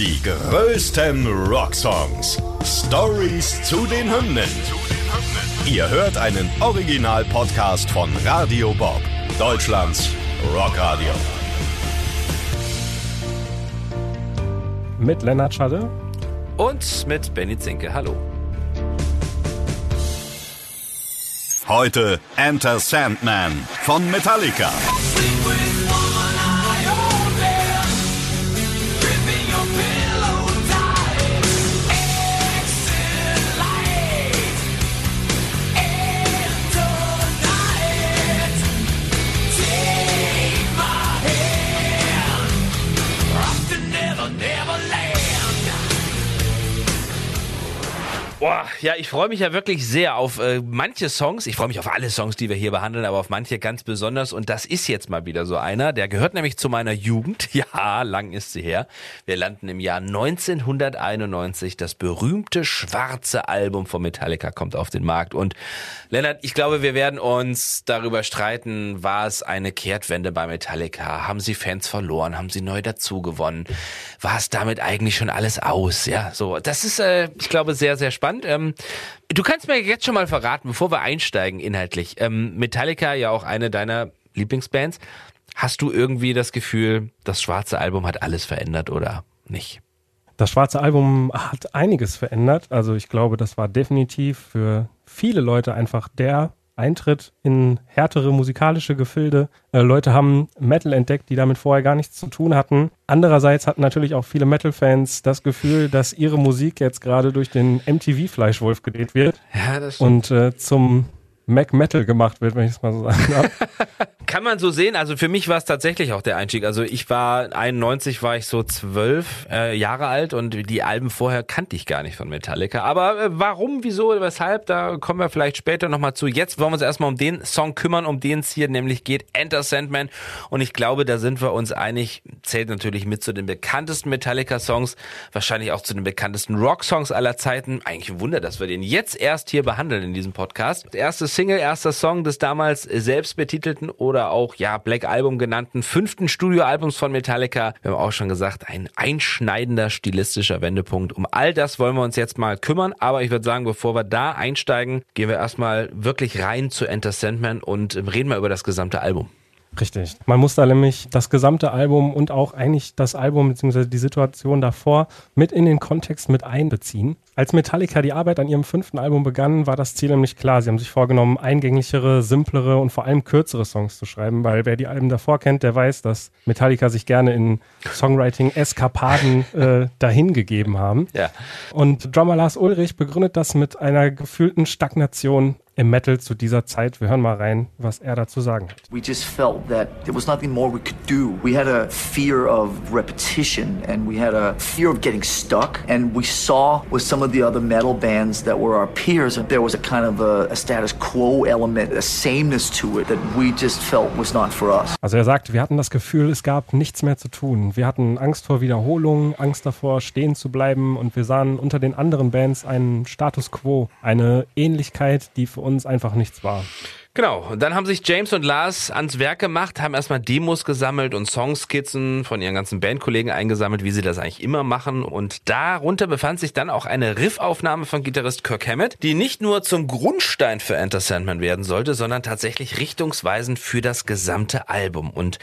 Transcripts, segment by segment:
Die größten Rocksongs. Stories zu den Hymnen. Ihr hört einen Original-Podcast von Radio Bob, Deutschlands Rockradio. Mit Lennart Schade. Und mit Benny Zinke. Hallo. Heute Enter Sandman von Metallica. Ja, ich freue mich ja wirklich sehr auf äh, manche Songs. Ich freue mich auf alle Songs, die wir hier behandeln, aber auf manche ganz besonders. Und das ist jetzt mal wieder so einer. Der gehört nämlich zu meiner Jugend. Ja, lang ist sie her. Wir landen im Jahr 1991. Das berühmte schwarze Album von Metallica kommt auf den Markt. Und Lennart, ich glaube, wir werden uns darüber streiten, war es eine Kehrtwende bei Metallica? Haben sie Fans verloren? Haben sie neu dazu gewonnen? War es damit eigentlich schon alles aus? Ja, so. Das ist, äh, ich glaube, sehr, sehr spannend gespannt. Ähm, du kannst mir jetzt schon mal verraten, bevor wir einsteigen inhaltlich. Ähm, Metallica, ja auch eine deiner Lieblingsbands. Hast du irgendwie das Gefühl, das schwarze Album hat alles verändert oder nicht? Das schwarze Album hat einiges verändert. Also ich glaube, das war definitiv für viele Leute einfach der Eintritt in härtere musikalische Gefilde. Äh, Leute haben Metal entdeckt, die damit vorher gar nichts zu tun hatten. Andererseits hatten natürlich auch viele Metal-Fans das Gefühl, dass ihre Musik jetzt gerade durch den MTV-Fleischwolf gedreht wird. Ja, das stimmt. Und äh, zum Mac Metal gemacht wird, wenn ich es mal so sagen darf. Kann man so sehen. Also für mich war es tatsächlich auch der Einstieg. Also ich war 91 war ich so zwölf äh, Jahre alt und die Alben vorher kannte ich gar nicht von Metallica. Aber äh, warum, wieso, weshalb, da kommen wir vielleicht später nochmal zu. Jetzt wollen wir uns erstmal um den Song kümmern, um den es hier nämlich geht, Enter Sandman. Und ich glaube, da sind wir uns einig, zählt natürlich mit zu den bekanntesten Metallica-Songs, wahrscheinlich auch zu den bekanntesten Rock-Songs aller Zeiten. Eigentlich ein Wunder, dass wir den jetzt erst hier behandeln in diesem Podcast. Das erste Single, erster Song des damals selbst betitelten oder auch ja Black Album genannten fünften Studioalbums von Metallica. Wir haben auch schon gesagt, ein einschneidender stilistischer Wendepunkt. Um all das wollen wir uns jetzt mal kümmern, aber ich würde sagen, bevor wir da einsteigen, gehen wir erstmal wirklich rein zu Enter Sandman und reden mal über das gesamte Album. Richtig. Man muss da nämlich das gesamte Album und auch eigentlich das Album bzw. die Situation davor mit in den Kontext mit einbeziehen. Als Metallica die Arbeit an ihrem fünften Album begann, war das Ziel nämlich klar. Sie haben sich vorgenommen, eingänglichere, simplere und vor allem kürzere Songs zu schreiben, weil wer die Alben davor kennt, der weiß, dass Metallica sich gerne in Songwriting-Eskapaden äh, dahingegeben haben. Ja. Und Drummer Lars Ulrich begründet das mit einer gefühlten Stagnation im Metal zu dieser Zeit. Wir hören mal rein, was er dazu sagen hat. We just felt that there was nothing more we could do. We had a fear of repetition and we had a fear of getting stuck and we saw with some of the other metal bands that were our peers that there was a kind of a, a status quo element, a sameness to it that we just felt was not for us. Also er sagt, wir hatten das Gefühl, es gab nichts mehr zu tun. Wir hatten Angst vor Wiederholungen, Angst davor stehen zu bleiben und wir sahen unter den anderen Bands einen Status quo, eine Ähnlichkeit, die für uns uns einfach nichts war. Genau, dann haben sich James und Lars ans Werk gemacht, haben erstmal Demos gesammelt und Songskizzen von ihren ganzen Bandkollegen eingesammelt, wie sie das eigentlich immer machen. Und darunter befand sich dann auch eine Riffaufnahme von Gitarrist Kirk Hammett, die nicht nur zum Grundstein für Enter Sandman werden sollte, sondern tatsächlich richtungsweisend für das gesamte Album. Und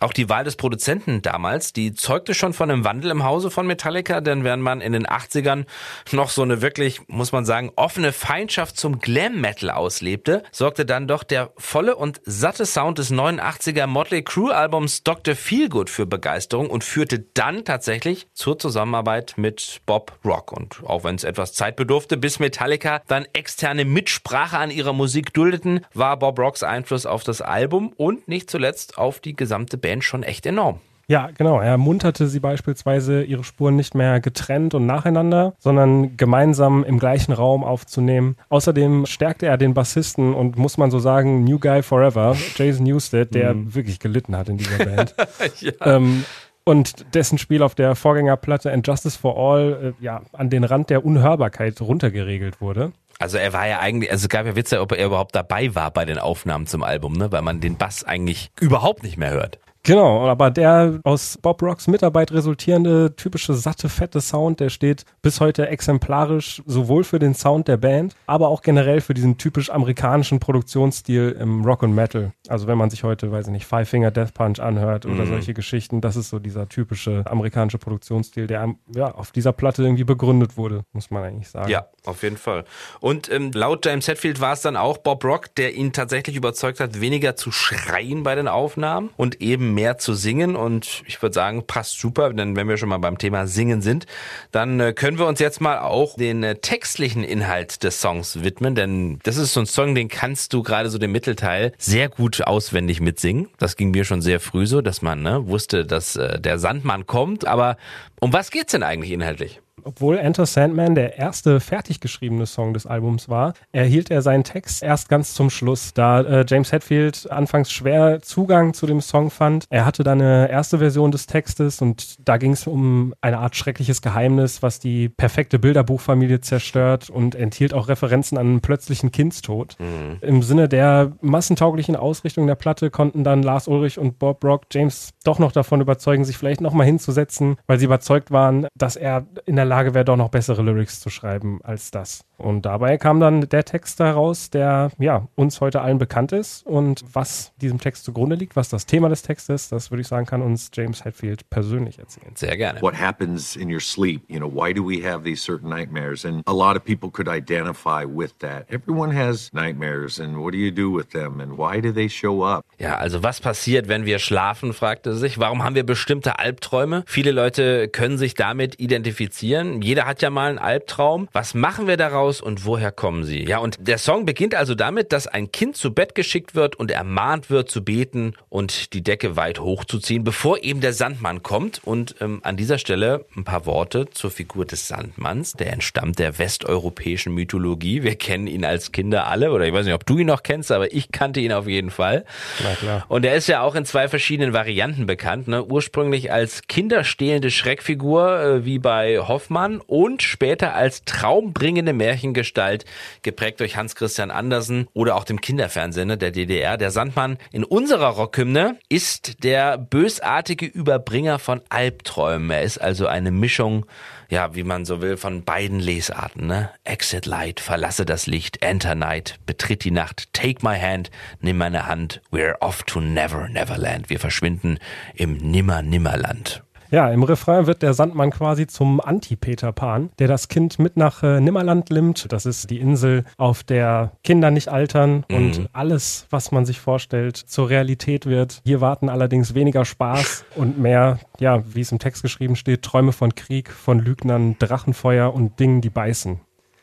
auch die Wahl des Produzenten damals, die zeugte schon von einem Wandel im Hause von Metallica, denn während man in den 80ern noch so eine wirklich, muss man sagen, offene Feindschaft zum Glam Metal auslebte, sorgte dann doch der volle und satte Sound des 89er Motley Crue Albums Dr. Feelgood für Begeisterung und führte dann tatsächlich zur Zusammenarbeit mit Bob Rock. Und auch wenn es etwas Zeit bedurfte, bis Metallica dann externe Mitsprache an ihrer Musik duldeten, war Bob Rocks Einfluss auf das Album und nicht zuletzt auf die gesamte Band schon echt enorm. Ja, genau. Er munterte sie beispielsweise, ihre Spuren nicht mehr getrennt und nacheinander, sondern gemeinsam im gleichen Raum aufzunehmen. Außerdem stärkte er den Bassisten und muss man so sagen, New Guy Forever, Jason Newsted, der mhm. wirklich gelitten hat in dieser Band. ja. ähm, und dessen Spiel auf der Vorgängerplatte And Justice for All äh, ja, an den Rand der Unhörbarkeit runtergeregelt wurde. Also er war ja eigentlich, also es gab ja Witze, ob er überhaupt dabei war bei den Aufnahmen zum Album, ne? weil man den Bass eigentlich überhaupt nicht mehr hört. Genau, aber der aus Bob Rocks Mitarbeit resultierende typische satte, fette Sound, der steht bis heute exemplarisch sowohl für den Sound der Band, aber auch generell für diesen typisch amerikanischen Produktionsstil im Rock und Metal. Also wenn man sich heute, weiß ich nicht, Five Finger Death Punch anhört oder mhm. solche Geschichten, das ist so dieser typische amerikanische Produktionsstil, der ja auf dieser Platte irgendwie begründet wurde, muss man eigentlich sagen. Ja, auf jeden Fall. Und ähm, laut James Hetfield war es dann auch Bob Rock, der ihn tatsächlich überzeugt hat, weniger zu schreien bei den Aufnahmen und eben mehr zu singen und ich würde sagen, passt super, denn wenn wir schon mal beim Thema Singen sind, dann äh, können wir uns jetzt mal auch den äh, textlichen Inhalt des Songs widmen, denn das ist so ein Song, den kannst du gerade so den Mittelteil sehr gut auswendig mitsingen. Das ging mir schon sehr früh so, dass man ne, wusste, dass äh, der Sandmann kommt, aber um was geht's denn eigentlich inhaltlich? Obwohl Enter Sandman der erste fertig geschriebene Song des Albums war, erhielt er seinen Text erst ganz zum Schluss, da äh, James Hetfield anfangs schwer Zugang zu dem Song fand. Er hatte dann eine erste Version des Textes und da ging es um eine Art schreckliches Geheimnis, was die perfekte Bilderbuchfamilie zerstört und enthielt auch Referenzen an einen plötzlichen Kindstod. Mhm. Im Sinne der massentauglichen Ausrichtung der Platte konnten dann Lars Ulrich und Bob Rock James doch noch davon überzeugen, sich vielleicht nochmal hinzusetzen, weil sie überzeugt waren, dass er in der Lage wäre, doch noch bessere Lyrics zu schreiben als das. Und dabei kam dann der Text daraus, der ja uns heute allen bekannt ist. Und was diesem Text zugrunde liegt, was das Thema des Textes, das würde ich sagen, kann uns James Hetfield persönlich erzählen. Sehr gerne. What happens in your sleep? You know, why do we have these certain nightmares? And a lot of people could identify with that. Everyone has nightmares, and what do you do with them? And why do they show up? Ja, also was passiert, wenn wir schlafen, fragte sich. Warum haben wir bestimmte Albträume? Viele Leute können sich damit identifizieren. Jeder hat ja mal einen Albtraum. Was machen wir daraus? aus und woher kommen sie? Ja, und der Song beginnt also damit, dass ein Kind zu Bett geschickt wird und ermahnt wird zu beten und die Decke weit hochzuziehen, bevor eben der Sandmann kommt. Und ähm, an dieser Stelle ein paar Worte zur Figur des Sandmanns. Der entstammt der westeuropäischen Mythologie. Wir kennen ihn als Kinder alle, oder ich weiß nicht, ob du ihn noch kennst, aber ich kannte ihn auf jeden Fall. Na klar. Und er ist ja auch in zwei verschiedenen Varianten bekannt. Ne? Ursprünglich als kinderstehlende Schreckfigur, äh, wie bei Hoffmann, und später als traumbringende Märchen Märchengestalt, geprägt durch Hans Christian Andersen oder auch dem Kinderfernsehen der DDR. Der Sandmann in unserer Rockhymne ist der bösartige Überbringer von Albträumen. Er ist also eine Mischung, ja, wie man so will, von beiden Lesarten. Ne? Exit Light, verlasse das Licht, Enter Night, betritt die Nacht, take my hand, nimm meine Hand, we're off to Never Neverland. Wir verschwinden im Nimmer Nimmerland. Ja, im Refrain wird der Sandmann quasi zum Anti-Peter Pan, der das Kind mit nach äh, Nimmerland nimmt. Das ist die Insel, auf der Kinder nicht altern mhm. und alles, was man sich vorstellt, zur Realität wird. Hier warten allerdings weniger Spaß und mehr, ja, wie es im Text geschrieben steht, Träume von Krieg, von Lügnern, Drachenfeuer und Dingen, die beißen.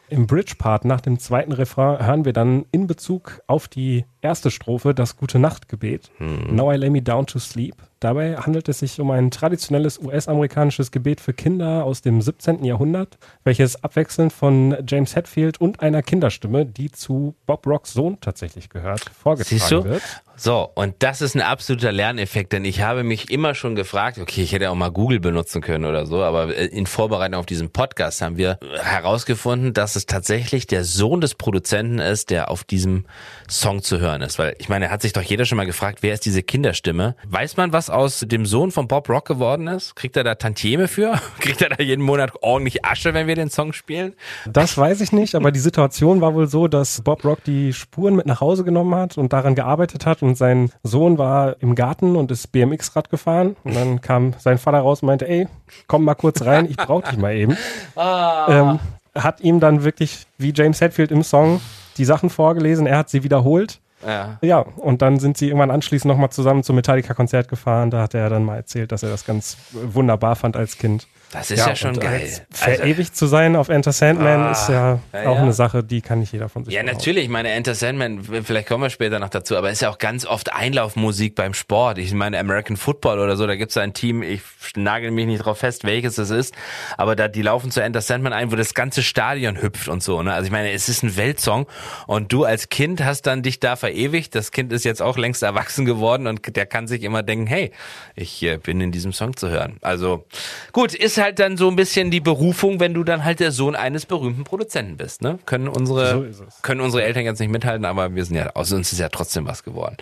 Im Bridge-Part nach dem zweiten Refrain hören wir dann in Bezug auf die erste Strophe das Gute Nachtgebet. Hm. Now I lay me down to sleep. Dabei handelt es sich um ein traditionelles US-amerikanisches Gebet für Kinder aus dem 17. Jahrhundert, welches abwechselnd von James Hetfield und einer Kinderstimme, die zu Bob Rocks Sohn tatsächlich gehört, vorgetragen Siehst du? wird. So, und das ist ein absoluter Lerneffekt, denn ich habe mich immer schon gefragt, okay, ich hätte auch mal Google benutzen können oder so, aber äh, in Vorbereitung auf diesen Podcast haben wir herausgefunden, dass es tatsächlich der Sohn des Produzenten ist, der auf diesem Song zu hören ist. Weil ich meine, hat sich doch jeder schon mal gefragt, wer ist diese Kinderstimme? Weiß man, was aus dem Sohn von Bob Rock geworden ist? Kriegt er da Tantieme für? Kriegt er da jeden Monat ordentlich Asche, wenn wir den Song spielen? Das weiß ich nicht, aber die Situation war wohl so, dass Bob Rock die Spuren mit nach Hause genommen hat und daran gearbeitet hat und sein Sohn war im Garten und ist BMX-Rad gefahren und dann kam sein Vater raus und meinte, ey, komm mal kurz rein, ich brauch dich mal eben. Ah. Ähm, hat ihm dann wirklich, wie James Hetfield im Song, die Sachen vorgelesen, er hat sie wiederholt. Ja. ja, und dann sind sie irgendwann anschließend nochmal zusammen zum Metallica-Konzert gefahren. Da hat er dann mal erzählt, dass er das ganz wunderbar fand als Kind. Das ist ja, ja schon geil. Also, verewigt zu sein auf Enter Sandman ah, ist ja, ja auch ja. eine Sache, die kann nicht jeder von sich Ja, behaupten. natürlich. meine, Enter Sandman, vielleicht kommen wir später noch dazu, aber ist ja auch ganz oft Einlaufmusik beim Sport. Ich meine, American Football oder so, da gibt es ein Team, ich nagel mich nicht drauf fest, welches es ist, aber da die laufen zu Enter Sandman ein, wo das ganze Stadion hüpft und so. Ne? Also ich meine, es ist ein Weltsong und du als Kind hast dann dich da verewigt. Das Kind ist jetzt auch längst erwachsen geworden und der kann sich immer denken, hey, ich äh, bin in diesem Song zu hören. Also gut, ist halt dann so ein bisschen die Berufung, wenn du dann halt der Sohn eines berühmten Produzenten bist. Ne? Können unsere so können unsere Eltern jetzt nicht mithalten, aber wir sind ja aus uns ist ja trotzdem was geworden.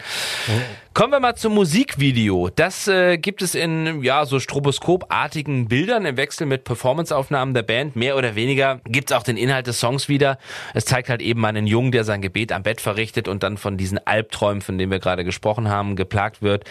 Kommen wir mal zum Musikvideo. Das äh, gibt es in ja so stroboskopartigen Bildern im Wechsel mit Performanceaufnahmen der Band. Mehr oder weniger gibt es auch den Inhalt des Songs wieder. Es zeigt halt eben einen Jungen, der sein Gebet am Bett verrichtet und dann von diesen Albträumen, von denen wir gerade gesprochen haben, geplagt wird.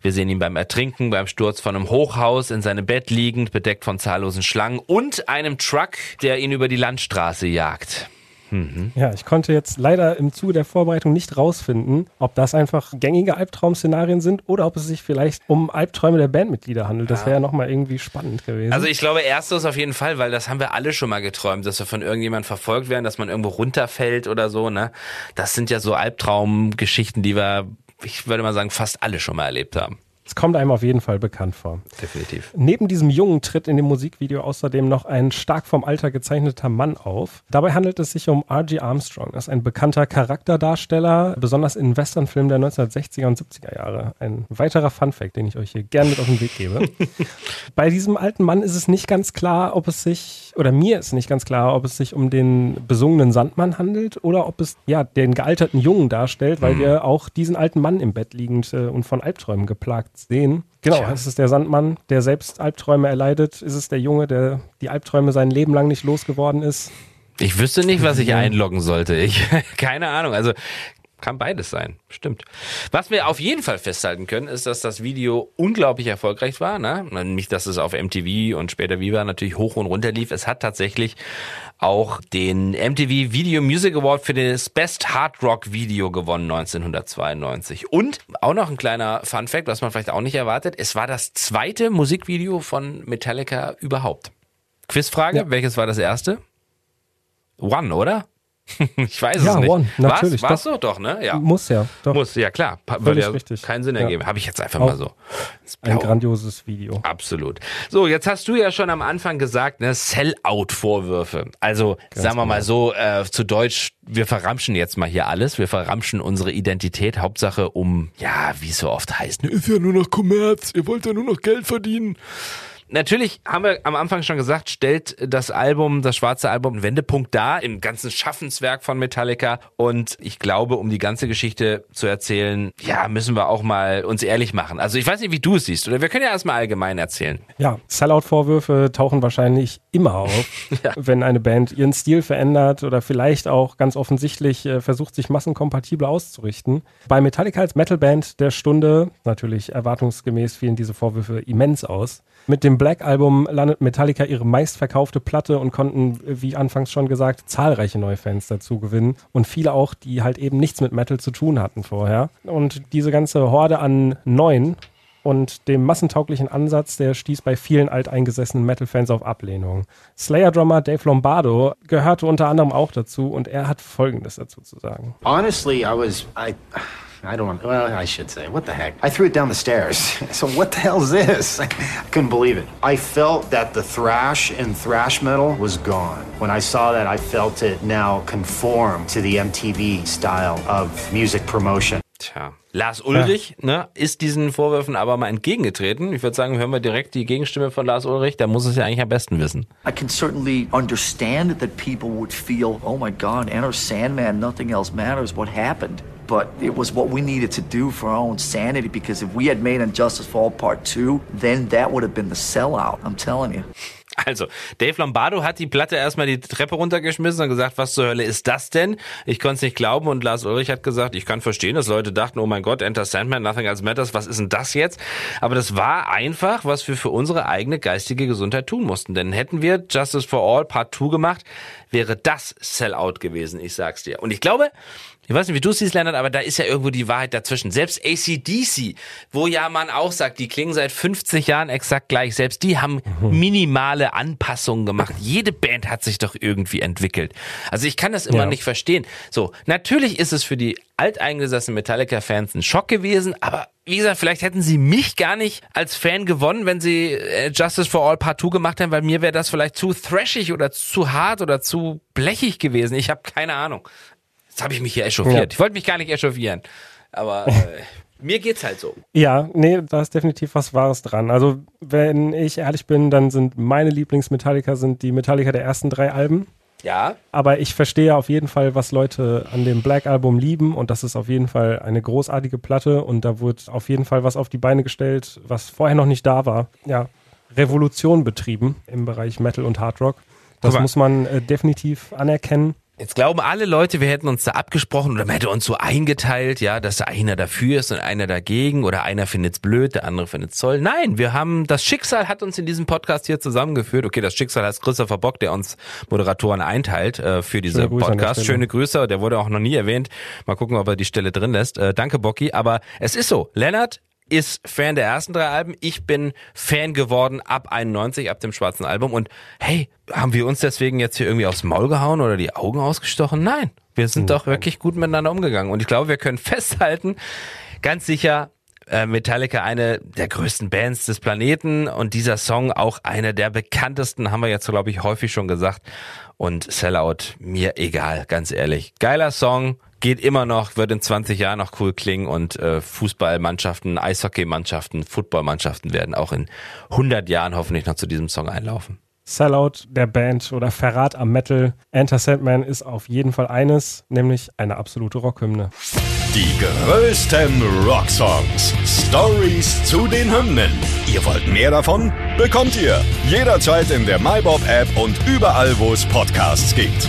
Wir sehen ihn beim Ertrinken, beim Sturz von einem Hochhaus, in seinem Bett liegend, bedeckt von zahllosen Schlangen und einem Truck, der ihn über die Landstraße jagt. Mhm. Ja, ich konnte jetzt leider im Zuge der Vorbereitung nicht rausfinden, ob das einfach gängige Albtraum-Szenarien sind oder ob es sich vielleicht um Albträume der Bandmitglieder handelt. Das wäre ja nochmal irgendwie spannend gewesen. Also ich glaube erstes auf jeden Fall, weil das haben wir alle schon mal geträumt, dass wir von irgendjemand verfolgt werden, dass man irgendwo runterfällt oder so. Ne? Das sind ja so Albtraumgeschichten, die wir, ich würde mal sagen, fast alle schon mal erlebt haben. Es kommt einem auf jeden Fall bekannt vor. Definitiv. Neben diesem Jungen tritt in dem Musikvideo außerdem noch ein stark vom Alter gezeichneter Mann auf. Dabei handelt es sich um R.G. Armstrong. Das ist ein bekannter Charakterdarsteller, besonders in Westernfilmen der 1960er und 70er Jahre. Ein weiterer Funfact, den ich euch hier gerne mit auf den Weg gebe. Bei diesem alten Mann ist es nicht ganz klar, ob es sich, oder mir ist nicht ganz klar, ob es sich um den besungenen Sandmann handelt oder ob es ja den gealterten Jungen darstellt, weil mhm. wir auch diesen alten Mann im Bett liegend äh, und von Albträumen geplagt sehen. Genau, Tja. ist es der Sandmann, der selbst Albträume erleidet? Ist es der Junge, der die Albträume sein Leben lang nicht losgeworden ist? Ich wüsste nicht, was ich einloggen sollte. Ich, keine Ahnung. Also kann beides sein, stimmt. Was wir auf jeden Fall festhalten können, ist, dass das Video unglaublich erfolgreich war. Ne? Nicht, dass es auf MTV und später Viva natürlich hoch und runter lief. Es hat tatsächlich auch den MTV Video Music Award für das Best Hard Rock Video gewonnen 1992. Und auch noch ein kleiner Fun Fact, was man vielleicht auch nicht erwartet. Es war das zweite Musikvideo von Metallica überhaupt. Quizfrage, ja. welches war das erste? One, oder? ich weiß ja, es nicht. One, natürlich. War's, war's doch. doch, ne? Ja. Muss ja. Doch. Muss, ja klar. Würde ja richtig. keinen Sinn ergeben. Ja. Habe ich jetzt einfach Auch mal so. Ein grandioses Video. Absolut. So, jetzt hast du ja schon am Anfang gesagt, ne, Sell-out-Vorwürfe. Also, Ganz sagen wir mal genau. so, äh, zu Deutsch, wir verramschen jetzt mal hier alles. Wir verramschen unsere Identität. Hauptsache um, ja, wie es so oft heißt, ne, ist ja nur noch Kommerz. Ihr wollt ja nur noch Geld verdienen natürlich haben wir am Anfang schon gesagt, stellt das Album, das schwarze Album, einen Wendepunkt dar im ganzen Schaffenswerk von Metallica. Und ich glaube, um die ganze Geschichte zu erzählen, ja, müssen wir auch mal uns ehrlich machen. Also ich weiß nicht, wie du es siehst, oder wir können ja erstmal allgemein erzählen. Ja, Sellout-Vorwürfe tauchen wahrscheinlich immer auf, ja. wenn eine Band ihren Stil verändert oder vielleicht auch ganz offensichtlich äh, versucht, sich massenkompatibel auszurichten. Bei Metallica als Metalband der Stunde, natürlich erwartungsgemäß fielen diese Vorwürfe immens aus. Mit dem Black Album landet Metallica ihre meistverkaufte Platte und konnten, wie anfangs schon gesagt, zahlreiche neue Fans dazu gewinnen und viele auch, die halt eben nichts mit Metal zu tun hatten vorher. Und diese ganze Horde an neuen und dem massentauglichen Ansatz, der stieß bei vielen alteingesessenen Metal-Fans auf Ablehnung. Slayer-Drummer Dave Lombardo gehörte unter anderem auch dazu und er hat Folgendes dazu zu sagen. Honestly, I was I I don't well, I should say, what the heck? I threw it down the stairs. So what the hell is this? I couldn't believe it. I felt that the thrash and thrash metal was gone. When I saw that, I felt it now conform to the MTV style of music promotion. Tja. Lars Ulrich ja. ne, ist diesen Vorwürfen aber mal entgegengetreten. Ich würde sagen, hören wir direkt die Gegenstimme von Lars Ulrich. Der muss es ja eigentlich am besten wissen. I can certainly understand that people would feel, oh my God, Enter Sandman, nothing else matters. What happened? But it was what we needed to do for our own sanity because if we had made Injustice for Part 2, then that would have been the sellout, I'm telling you. Also, Dave Lombardo hat die Platte erstmal die Treppe runtergeschmissen und gesagt, was zur Hölle ist das denn? Ich konnte es nicht glauben und Lars Ulrich hat gesagt, ich kann verstehen, dass Leute dachten, oh mein Gott, Enter Sandman, Nothing Else Matters, was ist denn das jetzt? Aber das war einfach, was wir für unsere eigene geistige Gesundheit tun mussten. Denn hätten wir Justice for All Part 2 gemacht, wäre das Sellout gewesen, ich sag's dir. Und ich glaube, ich weiß nicht, wie du es siehst, Leonard, aber da ist ja irgendwo die Wahrheit dazwischen. Selbst ACDC, wo ja man auch sagt, die klingen seit 50 Jahren exakt gleich, selbst die haben mhm. minimale Anpassungen gemacht. Jede Band hat sich doch irgendwie entwickelt. Also ich kann das immer ja. nicht verstehen. So, natürlich ist es für die alteingesessenen Metallica-Fans ein Schock gewesen, aber wie gesagt, vielleicht hätten sie mich gar nicht als Fan gewonnen, wenn sie äh, Justice for All Part 2 gemacht hätten, weil mir wäre das vielleicht zu thrashig oder zu hart oder zu blechig gewesen. Ich habe keine Ahnung. Jetzt habe ich mich hier echauffiert. Ja. Ich wollte mich gar nicht echauffieren. Aber äh, mir geht's halt so. Ja, nee, da ist definitiv was Wahres dran. Also, wenn ich ehrlich bin, dann sind meine Lieblings-Metallica sind die Metallica der ersten drei Alben. Ja. Aber ich verstehe auf jeden Fall, was Leute an dem Black Album lieben und das ist auf jeden Fall eine großartige Platte und da wurde auf jeden Fall was auf die Beine gestellt, was vorher noch nicht da war. Ja, Revolution betrieben im Bereich Metal und Hard Rock. Das muss man äh, definitiv anerkennen. Jetzt glauben alle Leute, wir hätten uns da abgesprochen oder man hätte uns so eingeteilt, ja, dass da einer dafür ist und einer dagegen oder einer findet's blöd, der andere findet's toll. Nein, wir haben, das Schicksal hat uns in diesem Podcast hier zusammengeführt. Okay, das Schicksal heißt Christopher Bock, der uns Moderatoren einteilt äh, für diese Schöne Podcast. Schöne Grüße, der wurde auch noch nie erwähnt. Mal gucken, ob er die Stelle drin lässt. Äh, danke, Bocky. Aber es ist so, Lennart ist Fan der ersten drei Alben. Ich bin Fan geworden ab 91, ab dem schwarzen Album. Und hey, haben wir uns deswegen jetzt hier irgendwie aufs Maul gehauen oder die Augen ausgestochen? Nein, wir sind doch wirklich gut miteinander umgegangen. Und ich glaube, wir können festhalten, ganz sicher, äh, Metallica eine der größten Bands des Planeten und dieser Song auch einer der bekanntesten, haben wir jetzt, glaube ich, häufig schon gesagt. Und Sellout, mir egal, ganz ehrlich. Geiler Song, geht immer noch, wird in 20 Jahren noch cool klingen und äh, Fußballmannschaften, Eishockeymannschaften, Footballmannschaften werden auch in 100 Jahren hoffentlich noch zu diesem Song einlaufen. Sellout der Band oder Verrat am Metal. Enter Sandman ist auf jeden Fall eines, nämlich eine absolute Rockhymne. Die größten Rocksongs. Stories zu den Hymnen. Ihr wollt mehr davon? Bekommt ihr jederzeit in der MyBob-App und überall, wo es Podcasts gibt.